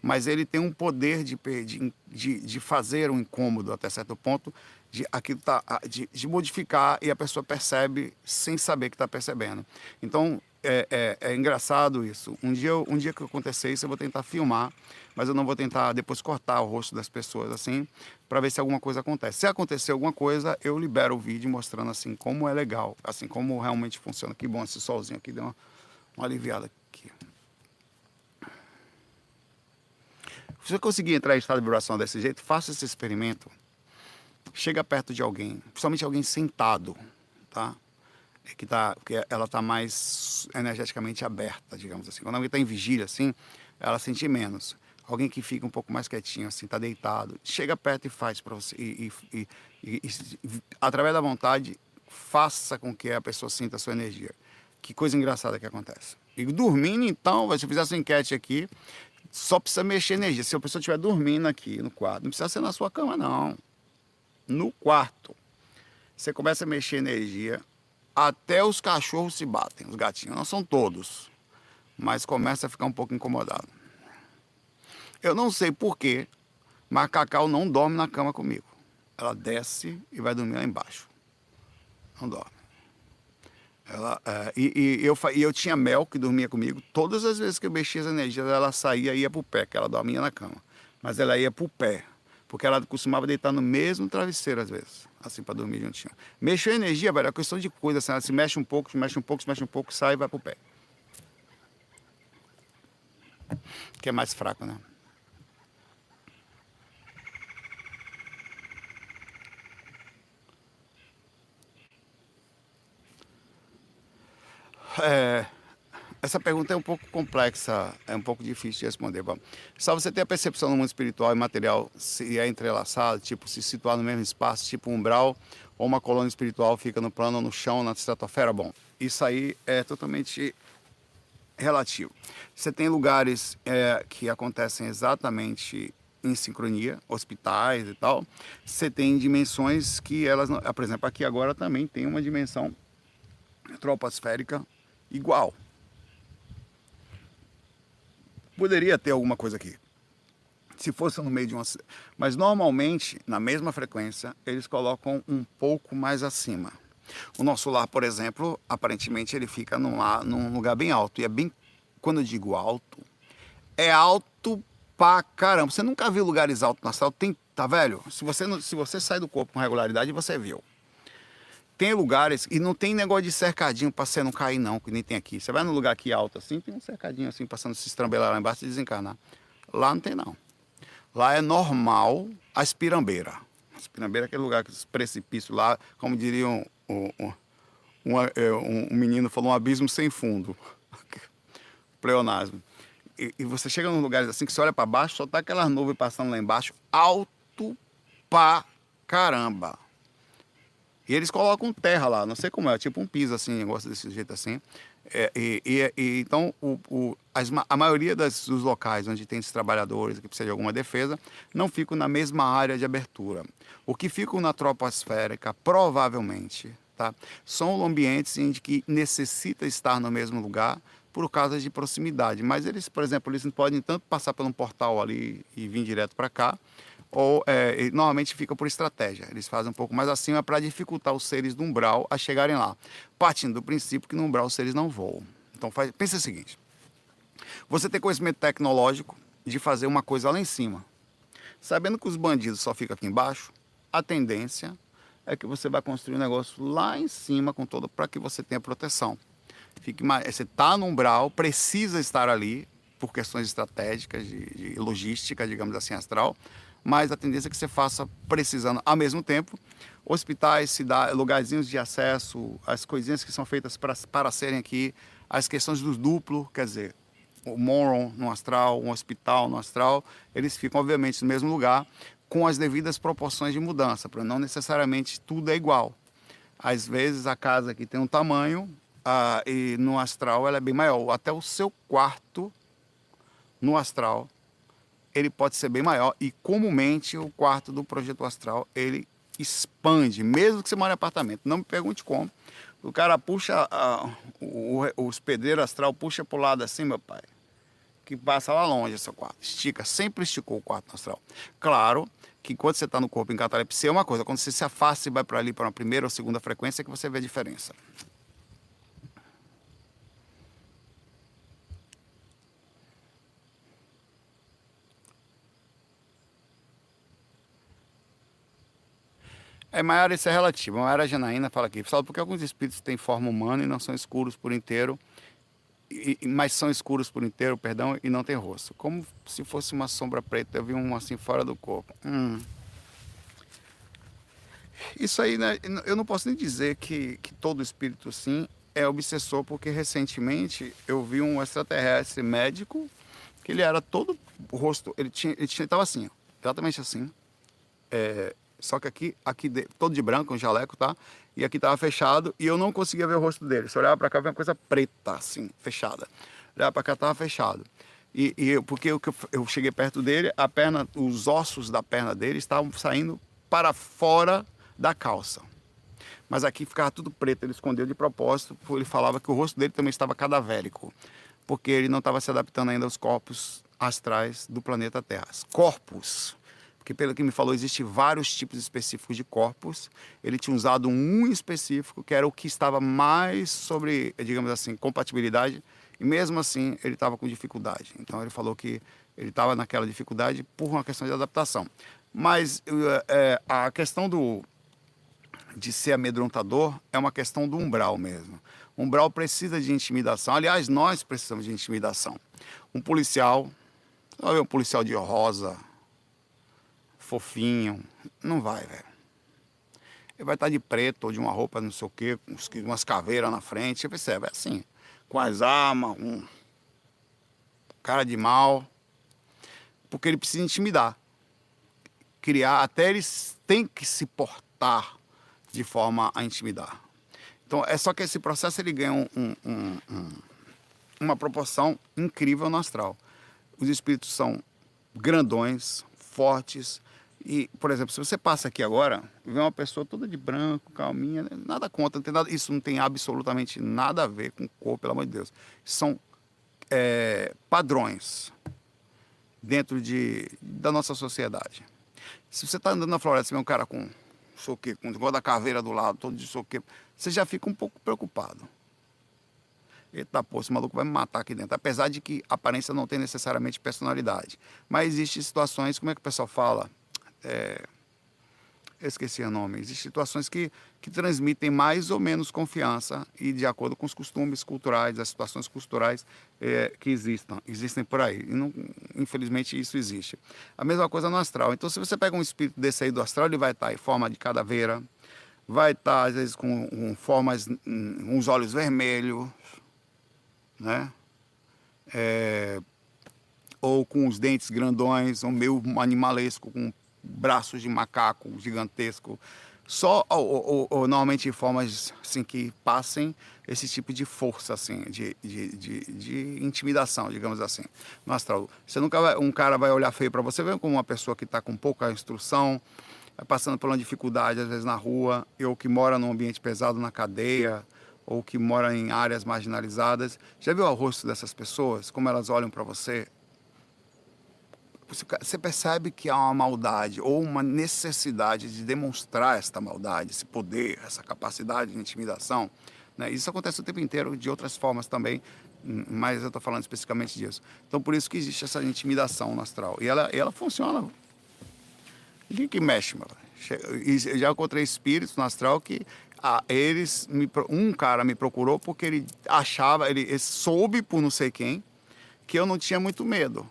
mas ele tem um poder de, de, de, de fazer um incômodo até certo ponto, de, aquilo tá, de, de modificar e a pessoa percebe sem saber que está percebendo. Então é, é, é, engraçado isso. Um dia, um dia que acontecer isso, eu vou tentar filmar, mas eu não vou tentar depois cortar o rosto das pessoas assim, para ver se alguma coisa acontece. Se acontecer alguma coisa, eu libero o vídeo mostrando assim como é legal, assim como realmente funciona. Que bom esse solzinho aqui deu uma, uma aliviada aqui. Se você conseguir entrar em estado de vibração desse jeito, faça esse experimento. Chega perto de alguém, principalmente alguém sentado, tá? Que, tá, que ela está mais energeticamente aberta, digamos assim. Quando alguém está em vigília, assim, ela sente menos. Alguém que fica um pouco mais quietinho, assim, está deitado, chega perto e faz para você. E, e, e, e, através da vontade, faça com que a pessoa sinta a sua energia. Que coisa engraçada que acontece. E dormindo, então, se eu fizesse uma enquete aqui, só precisa mexer energia. Se a pessoa estiver dormindo aqui no quarto, não precisa ser na sua cama, não. No quarto. Você começa a mexer energia, até os cachorros se batem, os gatinhos. Não são todos, mas começa a ficar um pouco incomodado. Eu não sei porquê, mas Cacau não dorme na cama comigo. Ela desce e vai dormir lá embaixo. Não dorme. Ela, é, e, e, eu, e eu tinha Mel que dormia comigo. Todas as vezes que eu mexia as energias, ela saía e ia para o pé, que ela dormia na cama. Mas ela ia para o pé, porque ela costumava deitar no mesmo travesseiro às vezes. Assim, para dormir juntinho. Mexeu a energia, velho, é questão de coisa, assim, ela se mexe um pouco, se mexe um pouco, se mexe um pouco, sai e vai pro pé. Que é mais fraco, né? É, essa pergunta é um pouco complexa, é um pouco difícil de responder. Bom, só você ter a percepção no mundo espiritual e material se é entrelaçado, tipo se situar no mesmo espaço, tipo um umbral ou uma colônia espiritual fica no plano, no chão, na estratosfera. Bom, isso aí é totalmente relativo. Você tem lugares é, que acontecem exatamente em sincronia, hospitais e tal. Você tem dimensões que elas, não, por exemplo, aqui agora também tem uma dimensão troposférica igual. Poderia ter alguma coisa aqui. Se fosse no meio de uma. Mas normalmente, na mesma frequência, eles colocam um pouco mais acima. O nosso lar, por exemplo, aparentemente ele fica num, lar, num lugar bem alto. E é bem. Quando eu digo alto, é alto pra caramba. Você nunca viu lugares altos na sala? Tem, tá velho? Se você, se você sai do corpo com regularidade, você viu. Tem lugares, e não tem negócio de cercadinho para você não cair, não, que nem tem aqui. Você vai num lugar aqui alto assim, tem um cercadinho assim, passando se estrambelar lá embaixo e desencarnar. Lá não tem, não. Lá é normal a espirambeira. A espirambeira é aquele lugar, aqueles precipícios lá, como diria um, um, um, é, um, menino, falou, um abismo sem fundo. Pleonasmo. E, e, você chega num lugares assim que você olha para baixo, só tá aquelas nuvens passando lá embaixo, alto pra caramba. E eles colocam terra lá, não sei como é, tipo um piso assim, negócio desse jeito assim. É, e, e, e, então, o, o, as, a maioria das, dos locais onde tem esses trabalhadores que precisam de alguma defesa não ficam na mesma área de abertura. O que ficam na troposférica, provavelmente, tá, são ambientes em que necessita estar no mesmo lugar por causa de proximidade. Mas eles, por exemplo, eles podem tanto passar por um portal ali e vir direto para cá, ou é, normalmente fica por estratégia. Eles fazem um pouco mais acima para dificultar os seres do umbral a chegarem lá, partindo do princípio que no umbral os seres não voam. Então faz, pensa o seguinte: você tem conhecimento tecnológico de fazer uma coisa lá em cima, sabendo que os bandidos só ficam aqui embaixo, a tendência é que você vai construir um negócio lá em cima com todo para que você tenha proteção. Fique você está no umbral, precisa estar ali por questões estratégicas de, de logística, digamos assim, astral mas a tendência é que você faça precisando ao mesmo tempo. Hospitais, cidades, lugarzinhos de acesso, as coisinhas que são feitas para, para serem aqui, as questões do duplo, quer dizer, o Moron no astral, um hospital no astral, eles ficam obviamente no mesmo lugar, com as devidas proporções de mudança, para não necessariamente tudo é igual. Às vezes a casa aqui tem um tamanho uh, e no astral ela é bem maior. Até o seu quarto no astral ele pode ser bem maior e comumente o quarto do projeto astral ele expande, mesmo que você mora em apartamento. Não me pergunte como. O cara puxa, uh, o, o hospedeiro astral puxa para o lado assim, meu pai, que passa lá longe seu quarto. Estica, sempre esticou o quarto astral. Claro que quando você está no corpo em catalepsia é uma coisa, quando você se afasta e vai para ali para uma primeira ou segunda frequência é que você vê a diferença. É, Maiara, isso é relativo. Maiara Janaína fala aqui, pessoal, porque alguns espíritos têm forma humana e não são escuros por inteiro, e, mas são escuros por inteiro, perdão, e não tem rosto. Como se fosse uma sombra preta, eu vi um assim fora do corpo. Hum. Isso aí, né, eu não posso nem dizer que, que todo espírito, sim, é obsessor, porque recentemente eu vi um extraterrestre médico, que ele era todo o rosto, ele tinha, ele tinha, assim, exatamente assim, é, só que aqui, aqui todo de branco, um jaleco, tá? E aqui tava fechado e eu não conseguia ver o rosto dele. Se olhava para cá, via uma coisa preta, assim, fechada. Olhava para cá, tava fechado. E, e porque eu, eu cheguei perto dele, a perna, os ossos da perna dele estavam saindo para fora da calça. Mas aqui ficava tudo preto, ele escondeu de propósito, ele falava que o rosto dele também estava cadavérico, porque ele não estava se adaptando ainda aos corpos astrais do planeta Terra. Corpos que pelo que me falou, existe vários tipos específicos de corpos. Ele tinha usado um específico, que era o que estava mais sobre, digamos assim, compatibilidade, e mesmo assim ele estava com dificuldade. Então ele falou que ele estava naquela dificuldade por uma questão de adaptação. Mas é, a questão do, de ser amedrontador é uma questão do umbral mesmo. O umbral precisa de intimidação. Aliás, nós precisamos de intimidação. Um policial, ver um policial de rosa, fofinho, não vai, velho. Ele vai estar de preto ou de uma roupa não sei o quê, com umas caveiras na frente, você percebe, é assim, com as armas, um cara de mal, porque ele precisa intimidar. Criar, até eles têm que se portar de forma a intimidar. Então, é só que esse processo ele ganha um, um, um, uma proporção incrível no astral. Os espíritos são grandões, fortes, e, por exemplo, se você passa aqui agora, vê uma pessoa toda de branco, calminha, nada contra, não tem nada, isso não tem absolutamente nada a ver com cor, pelo amor de Deus. São é, padrões dentro de, da nossa sociedade. Se você está andando na floresta e vê um cara com soque, com igual da caveira do lado, todo de soque, você já fica um pouco preocupado. Eita, pô, esse maluco vai me matar aqui dentro. Apesar de que aparência não tem necessariamente personalidade. Mas existem situações, como é que o pessoal fala? É, esqueci o nome. Existem situações que, que transmitem mais ou menos confiança e de acordo com os costumes culturais, as situações culturais é, que existam, existem por aí. Não, infelizmente isso existe. A mesma coisa no astral. Então, se você pega um espírito desse aí do astral, ele vai estar em forma de caveira, vai estar às vezes com, com formas, hum, uns olhos vermelhos, né? É, ou com os dentes grandões, ou meio animalesco, com braços de macaco gigantesco, só ou, ou, ou, normalmente formas assim que passem esse tipo de força assim, de, de, de, de intimidação, digamos assim, no astral. Você nunca vai, um cara vai olhar feio para você, vê como uma pessoa que está com pouca instrução, passando por uma dificuldade às vezes na rua, ou que mora num ambiente pesado na cadeia, ou que mora em áreas marginalizadas. Já viu o rosto dessas pessoas, como elas olham para você? Você percebe que há uma maldade ou uma necessidade de demonstrar esta maldade, esse poder, essa capacidade de intimidação. Né? Isso acontece o tempo inteiro de outras formas também, hum, mas eu estou falando especificamente disso. Então, por isso que existe essa intimidação no astral. E ela, ela funciona. Ninguém que mexe, mano. Já encontrei espíritos no astral que ah, eles me, um cara me procurou porque ele achava, ele, ele soube por não sei quem, que eu não tinha muito medo.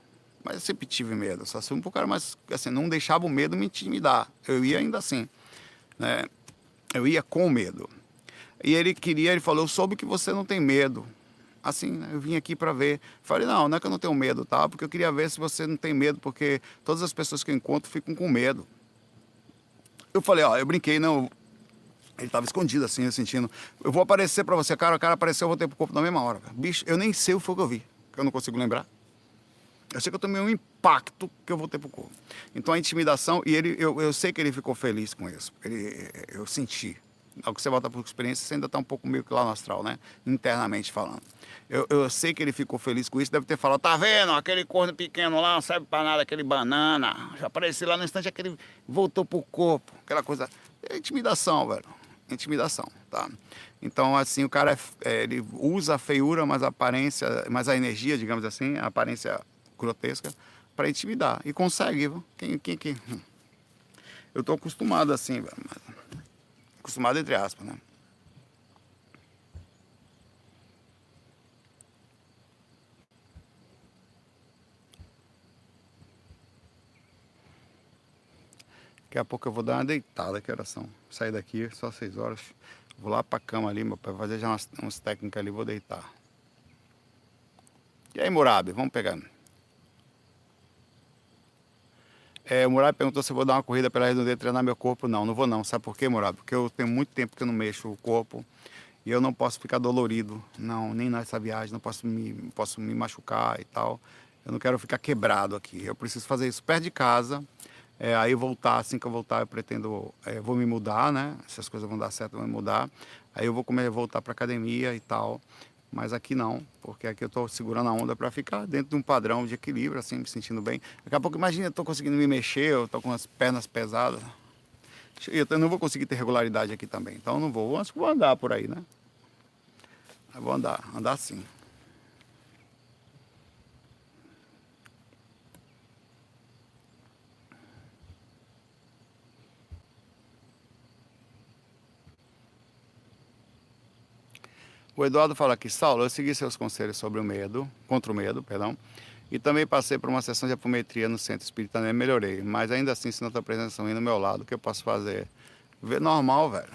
Mas eu sempre tive medo, só fui um cara mais, assim, não deixava o medo me intimidar. Eu ia ainda assim, né? Eu ia com medo. E ele queria, ele falou, eu soube que você não tem medo. Assim, né? eu vim aqui para ver. Falei, não, não é que eu não tenho medo, tá? Porque eu queria ver se você não tem medo, porque todas as pessoas que eu encontro ficam com medo. Eu falei, ó, eu brinquei, não. Ele estava escondido assim, eu sentindo. Eu vou aparecer para você, cara, o cara apareceu, eu voltei pro corpo na mesma hora. Bicho, eu nem sei o que eu vi, que eu não consigo lembrar. Eu sei que eu tomei um impacto que eu voltei pro corpo. Então a intimidação, e ele, eu, eu sei que ele ficou feliz com isso. Ele, eu senti. Ao que você volta por experiência, você ainda está um pouco meio que lá no astral, né? Internamente falando. Eu, eu sei que ele ficou feliz com isso, deve ter falado, tá vendo? Aquele corno pequeno lá não serve para nada, aquele banana. Já apareceu lá no instante, aquele voltou pro corpo. Aquela coisa. É intimidação, velho. Intimidação, tá? Então, assim, o cara é, ele usa a feiura, mas a aparência, mas a energia, digamos assim, a aparência grotesca para intimidar. E consegue, viu? Quem, quem, quem? Eu tô acostumado assim, velho. Acostumado entre aspas, né? Daqui a pouco eu vou dar uma deitada, que oração. Sair daqui, só seis horas. Vou lá pra cama ali, meu pai, fazer já umas, umas técnicas ali, vou deitar. E aí, Murabi, vamos pegar. É, o Murab perguntou se eu vou dar uma corrida pela redondeza treinar meu corpo. Não, não vou não. Sabe por quê, Murab? Porque eu tenho muito tempo que eu não mexo o corpo e eu não posso ficar dolorido. Não, nem nessa viagem, não posso me, posso me machucar e tal. Eu não quero ficar quebrado aqui. Eu preciso fazer isso perto de casa. É, aí voltar, assim que eu voltar, eu pretendo, é, vou me mudar, né? Se as coisas vão dar certo, eu vou me mudar. Aí eu vou comer, voltar para academia e tal. Mas aqui não, porque aqui eu estou segurando a onda para ficar dentro de um padrão de equilíbrio, assim, me sentindo bem. Daqui a pouco, imagina, eu estou conseguindo me mexer, eu estou com as pernas pesadas. Eu não vou conseguir ter regularidade aqui também, então eu não vou. Que vou andar por aí, né? Eu vou andar, andar sim. O Eduardo fala aqui, Saulo, eu segui seus conselhos sobre o medo, contra o medo, perdão, e também passei por uma sessão de apometria no centro espírita e melhorei. Mas ainda assim, se não está presença aí no meu lado, o que eu posso fazer? Ver normal, velho.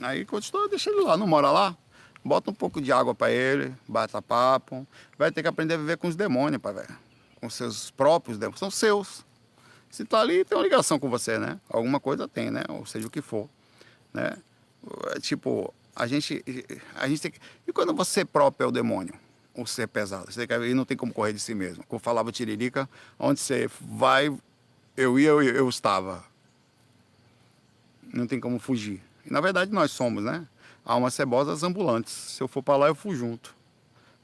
Aí continua, deixa ele lá, não mora lá? Bota um pouco de água para ele, bata papo. Vai ter que aprender a viver com os demônios, pai, velho. Com seus próprios demônios. São seus. Se tá ali, tem uma ligação com você, né? Alguma coisa tem, né? Ou seja, o que for. Né? É tipo, a gente, a gente tem que... E quando você próprio é o demônio? O ser pesado. Você e não tem como correr de si mesmo. Como falava Tiririca, onde você vai, eu ia, eu, eu estava. Não tem como fugir. E na verdade nós somos, né? Almas cebosas ambulantes. Se eu for para lá, eu fui junto.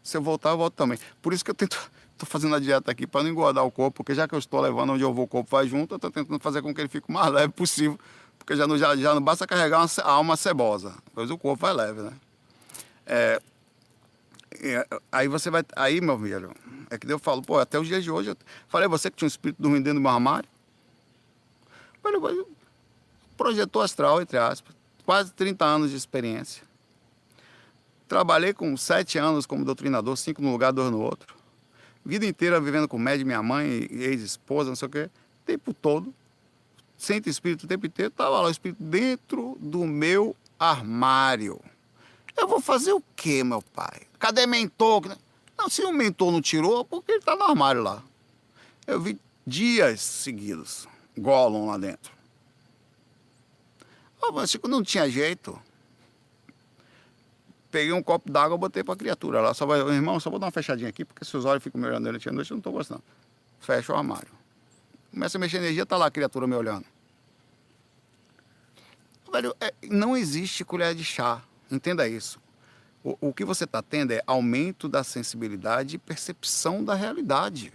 Se eu voltar, eu volto também. Por isso que eu tento. Estou fazendo a dieta aqui para não engordar o corpo, porque já que eu estou levando onde eu vou, o corpo vai junto, eu estou tentando fazer com que ele fique o mais leve possível porque já não, já, já não basta carregar uma, a alma cebosa, pois o corpo vai leve, né? É, aí você vai. Aí, meu filho, é que eu falo, pô, até os dias de hoje, eu falei, você que tinha um espírito dormindo dentro do meu armário. Falei, projetou astral, entre aspas, quase 30 anos de experiência. Trabalhei com sete anos como doutrinador, cinco no lugar, dois no outro. Vida inteira vivendo com médico, minha mãe, ex-esposa, não sei o quê. Tempo todo sente espírito o tempo inteiro, estava lá o espírito dentro do meu armário. Eu vou fazer o quê, meu pai? Cadê mentor? Não, se o mentor não tirou, porque ele está no armário lá. Eu vi dias seguidos, Gollum lá dentro. Oh, mas Chico, não tinha jeito. Peguei um copo d'água botei para a criatura lá. Só vai, irmão, só vou dar uma fechadinha aqui, porque se os olhos ficam me olhando durante a noite, eu não estou gostando. Fecha o armário. Começa a mexer energia, tá lá a criatura me olhando. Velho, é, não existe colher de chá. Entenda isso. O, o que você está tendo é aumento da sensibilidade e percepção da realidade.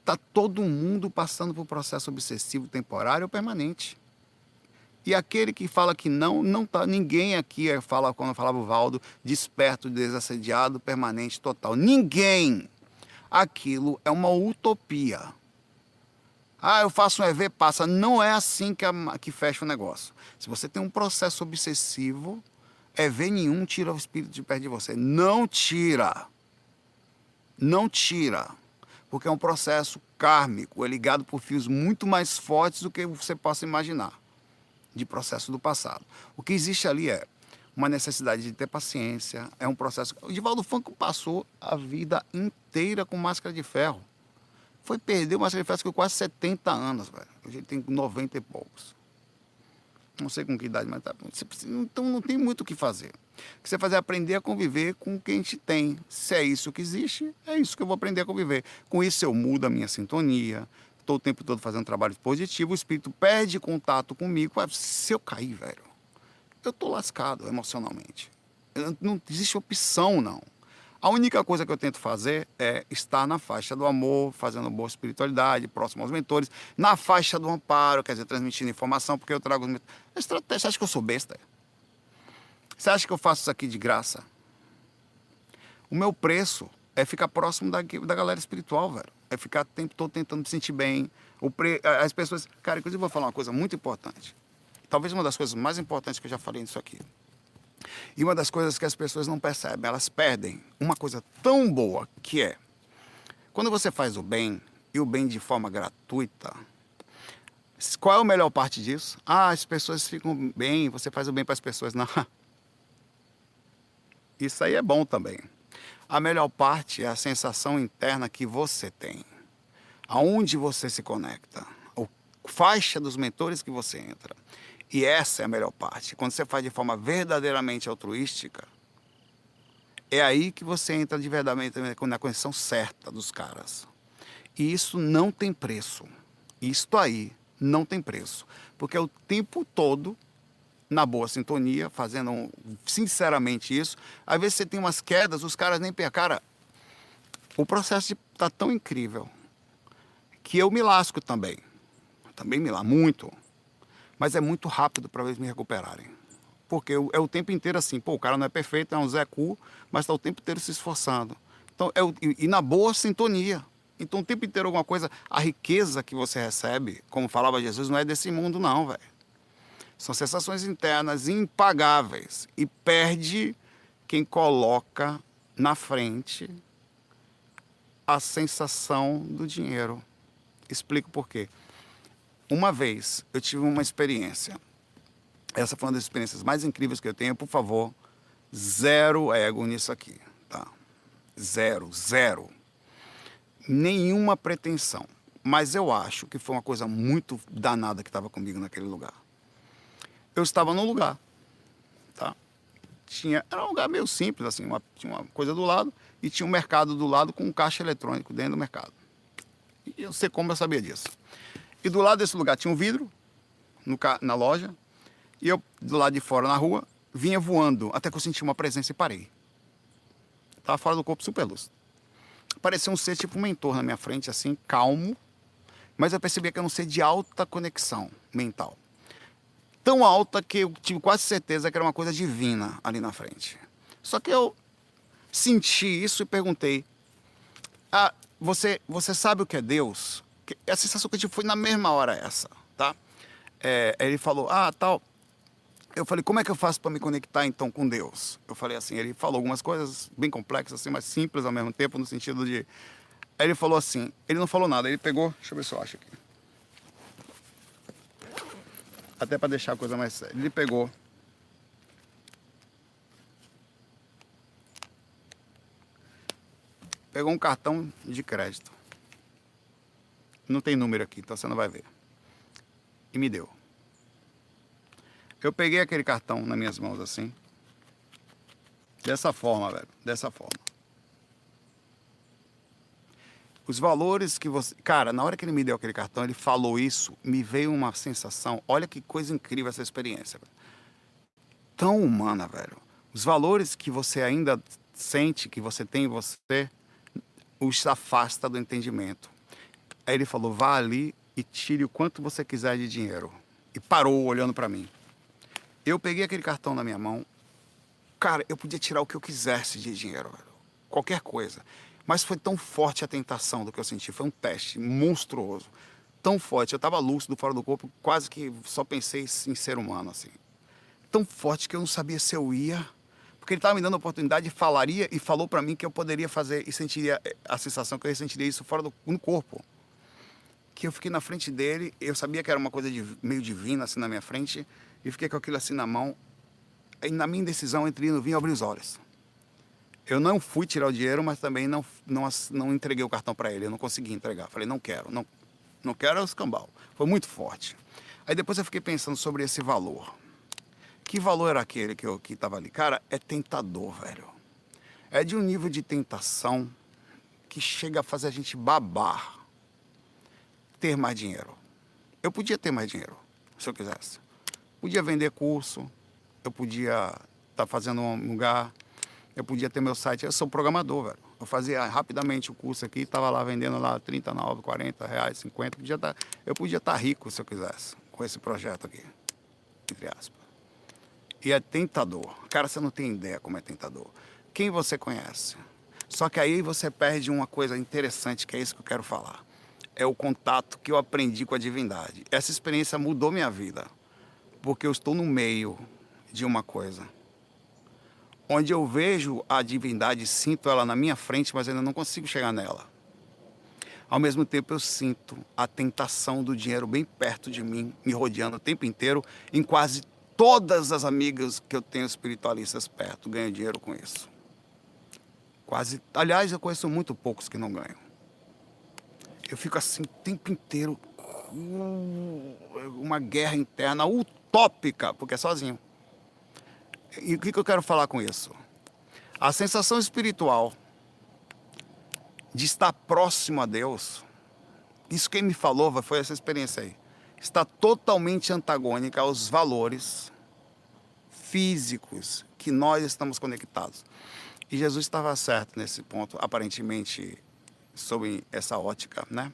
Está todo mundo passando por processo obsessivo temporário ou permanente. E aquele que fala que não, não tá. Ninguém aqui é, fala, quando falava o Valdo, desperto, desassediado, permanente, total. Ninguém! Aquilo é uma utopia. Ah, eu faço um EV, passa. Não é assim que, a, que fecha o negócio. Se você tem um processo obsessivo, EV nenhum tira o espírito de perto de você. Não tira. Não tira. Porque é um processo kármico, é ligado por fios muito mais fortes do que você possa imaginar de processo do passado. O que existe ali é uma necessidade de ter paciência, é um processo. O Divaldo Franco passou a vida inteira com máscara de ferro. Foi perder uma sacrifício com quase 70 anos, velho. Hoje ele tem 90 e poucos. Não sei com que idade, mas tá. Então não tem muito o que fazer. O que você fazer é aprender a conviver com o que a gente tem. Se é isso que existe, é isso que eu vou aprender a conviver. Com isso eu mudo a minha sintonia. Estou o tempo todo fazendo trabalho positivo, o espírito perde contato comigo. Se eu cair, velho, eu estou lascado emocionalmente. Não existe opção, não. A única coisa que eu tento fazer é estar na faixa do amor, fazendo boa espiritualidade, próximo aos mentores, na faixa do amparo, quer dizer, transmitindo informação, porque eu trago. Estratégia. Você acha que eu sou besta? Você acha que eu faço isso aqui de graça? O meu preço é ficar próximo da, da galera espiritual, velho. É ficar o tempo todo tentando me sentir bem. Pre, as pessoas. Cara, inclusive, eu vou falar uma coisa muito importante. Talvez uma das coisas mais importantes que eu já falei nisso aqui. E uma das coisas que as pessoas não percebem, elas perdem uma coisa tão boa que é quando você faz o bem e o bem de forma gratuita. Qual é a melhor parte disso? Ah, as pessoas ficam bem, você faz o bem para as pessoas. Não. Isso aí é bom também. A melhor parte é a sensação interna que você tem. Aonde você se conecta. A faixa dos mentores que você entra. E essa é a melhor parte. Quando você faz de forma verdadeiramente altruística, é aí que você entra de verdade na condição certa dos caras. E isso não tem preço. Isto aí não tem preço. Porque é o tempo todo na boa sintonia, fazendo sinceramente isso. Às vezes você tem umas quedas, os caras nem Cara, o processo está tão incrível que eu me lasco também. Também me lasco muito. Mas é muito rápido para eles me recuperarem. Porque é o tempo inteiro assim, pô, o cara não é perfeito, é um Zé Cu, mas está o tempo inteiro se esforçando. Então, é o, e, e na boa sintonia. Então, o tempo inteiro alguma coisa, a riqueza que você recebe, como falava Jesus, não é desse mundo não, velho. São sensações internas impagáveis e perde quem coloca na frente a sensação do dinheiro. Explico por quê. Uma vez eu tive uma experiência. Essa foi uma das experiências mais incríveis que eu tenho. Por favor, zero ego nisso aqui, tá? Zero, zero. Nenhuma pretensão. Mas eu acho que foi uma coisa muito danada que estava comigo naquele lugar. Eu estava num lugar, tá? Tinha, era um lugar meio simples, assim, uma, tinha uma coisa do lado e tinha um mercado do lado com um caixa eletrônico dentro do mercado. E eu sei como eu sabia disso. E do lado desse lugar tinha um vidro no, na loja e eu, do lado de fora na rua, vinha voando até que eu senti uma presença e parei. Estava fora do corpo super lúcido. Parecia um ser tipo um mentor na minha frente, assim, calmo, mas eu percebia que era um ser de alta conexão mental. Tão alta que eu tive quase certeza que era uma coisa divina ali na frente. Só que eu senti isso e perguntei: ah, você, você sabe o que é Deus? A sensação que eu tive foi na mesma hora essa, tá? É, ele falou: ah, tal. Eu falei: como é que eu faço para me conectar então com Deus? Eu falei assim: ele falou algumas coisas bem complexas, assim, mas simples ao mesmo tempo, no sentido de. Ele falou assim: ele não falou nada, ele pegou, deixa eu ver se eu acho aqui. Até para deixar a coisa mais séria. Ele pegou pegou um cartão de crédito. Não tem número aqui, então você não vai ver. E me deu. Eu peguei aquele cartão nas minhas mãos assim. Dessa forma, velho. Dessa forma. Os valores que você. Cara, na hora que ele me deu aquele cartão, ele falou isso, me veio uma sensação. Olha que coisa incrível essa experiência. Velho. Tão humana, velho. Os valores que você ainda sente, que você tem em você, os afasta do entendimento. Aí ele falou: vá ali e tire o quanto você quiser de dinheiro. E parou olhando para mim. Eu peguei aquele cartão na minha mão. Cara, eu podia tirar o que eu quisesse de dinheiro, qualquer coisa. Mas foi tão forte a tentação do que eu senti. Foi um teste monstruoso. Tão forte. Eu estava lúcido, fora do corpo, quase que só pensei em ser humano, assim. Tão forte que eu não sabia se eu ia porque ele estava me dando a oportunidade, falaria e falou para mim que eu poderia fazer e sentiria eh, a sensação que eu sentiria isso fora do no corpo. Que eu fiquei na frente dele, eu sabia que era uma coisa de, meio divina assim na minha frente, e fiquei com aquilo assim na mão. E na minha indecisão entre ir no vinho abrir os olhos. Eu não fui tirar o dinheiro, mas também não, não, não entreguei o cartão para ele. Eu não consegui entregar. Falei, não quero, não, não quero é o escambau. Foi muito forte. Aí depois eu fiquei pensando sobre esse valor. Que valor era aquele que, eu, que tava ali? Cara, é tentador, velho. É de um nível de tentação que chega a fazer a gente babar. Ter mais dinheiro. Eu podia ter mais dinheiro, se eu quisesse. Podia vender curso, eu podia estar tá fazendo um lugar, eu podia ter meu site. Eu sou programador, velho. Eu fazia rapidamente o curso aqui, estava lá vendendo lá 39, 40 reais, 50. Podia tá, eu podia estar tá rico se eu quisesse com esse projeto aqui, entre aspas. E é tentador. Cara, você não tem ideia como é tentador. Quem você conhece? Só que aí você perde uma coisa interessante, que é isso que eu quero falar. É o contato que eu aprendi com a divindade. Essa experiência mudou minha vida. Porque eu estou no meio de uma coisa. Onde eu vejo a divindade, sinto ela na minha frente, mas ainda não consigo chegar nela. Ao mesmo tempo, eu sinto a tentação do dinheiro bem perto de mim, me rodeando o tempo inteiro, em quase Todas as amigas que eu tenho espiritualistas perto ganham dinheiro com isso. Quase. Aliás, eu conheço muito poucos que não ganham. Eu fico assim o tempo inteiro. Uma guerra interna utópica, porque é sozinho. E o que eu quero falar com isso? A sensação espiritual de estar próximo a Deus, isso quem me falou foi essa experiência aí, está totalmente antagônica aos valores físicos que nós estamos conectados. E Jesus estava certo nesse ponto, aparentemente, sob essa ótica, né?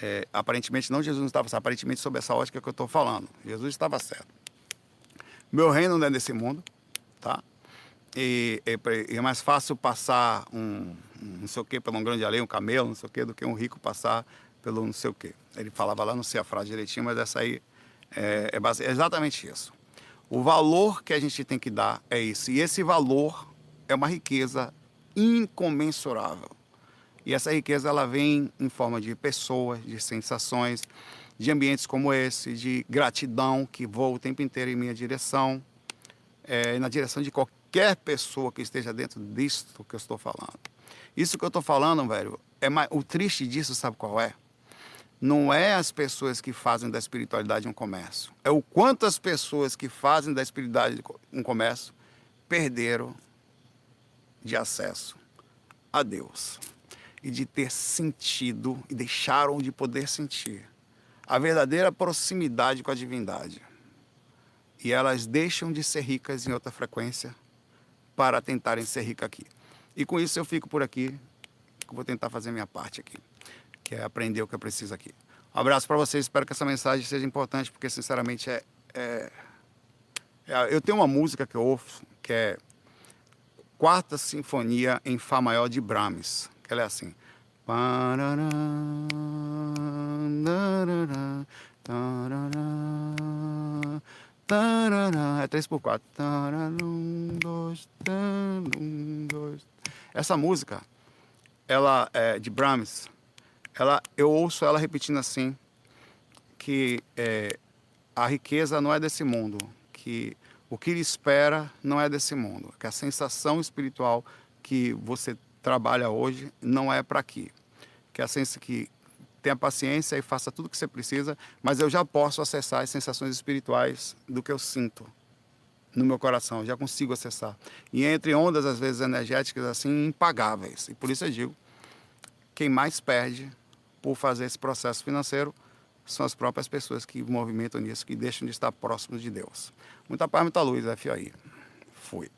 É, aparentemente, não Jesus não estava certo, aparentemente sobre essa ótica que eu estou falando. Jesus estava certo. Meu reino não é desse mundo, tá? E, e, é mais fácil passar um, um não sei o que pelo um grande além, um camelo, não sei o que, do que um rico passar pelo não sei o que. Ele falava lá, não sei a frase direitinho, mas essa aí é, é, é exatamente isso. O valor que a gente tem que dar é isso. E esse valor é uma riqueza incomensurável. E essa riqueza ela vem em forma de pessoas, de sensações, de ambientes como esse, de gratidão que voa o tempo inteiro em minha direção, é, na direção de qualquer pessoa que esteja dentro disto que eu estou falando. Isso que eu estou falando, velho, é mais, o triste disso, sabe qual é? Não é as pessoas que fazem da espiritualidade um comércio. É o quanto as pessoas que fazem da espiritualidade um comércio perderam de acesso a Deus e de ter sentido e deixaram de poder sentir a verdadeira proximidade com a divindade. E elas deixam de ser ricas em outra frequência para tentarem ser ricas aqui. E com isso eu fico por aqui, vou tentar fazer minha parte aqui, que é aprender o que eu preciso aqui. Um abraço para vocês, espero que essa mensagem seja importante, porque sinceramente é, é, é, Eu tenho uma música que eu ouço, que é Quarta Sinfonia em Fá Maior de Brahms, ela é assim. É 3 por 4 Um, dois, um, dois. Essa música, ela é de Brahms, ela, eu ouço ela repetindo assim, que é, a riqueza não é desse mundo, que o que ele espera não é desse mundo, que a sensação espiritual que você trabalha hoje não é para aqui, que a sensação que tenha paciência e faça tudo o que você precisa, mas eu já posso acessar as sensações espirituais do que eu sinto no meu coração, já consigo acessar. E entre ondas, às vezes, energéticas, assim, impagáveis. E por isso eu digo, quem mais perde por fazer esse processo financeiro são as próprias pessoas que movimentam nisso, que deixam de estar próximos de Deus. Muita paz, muita luz, FAI. Fui.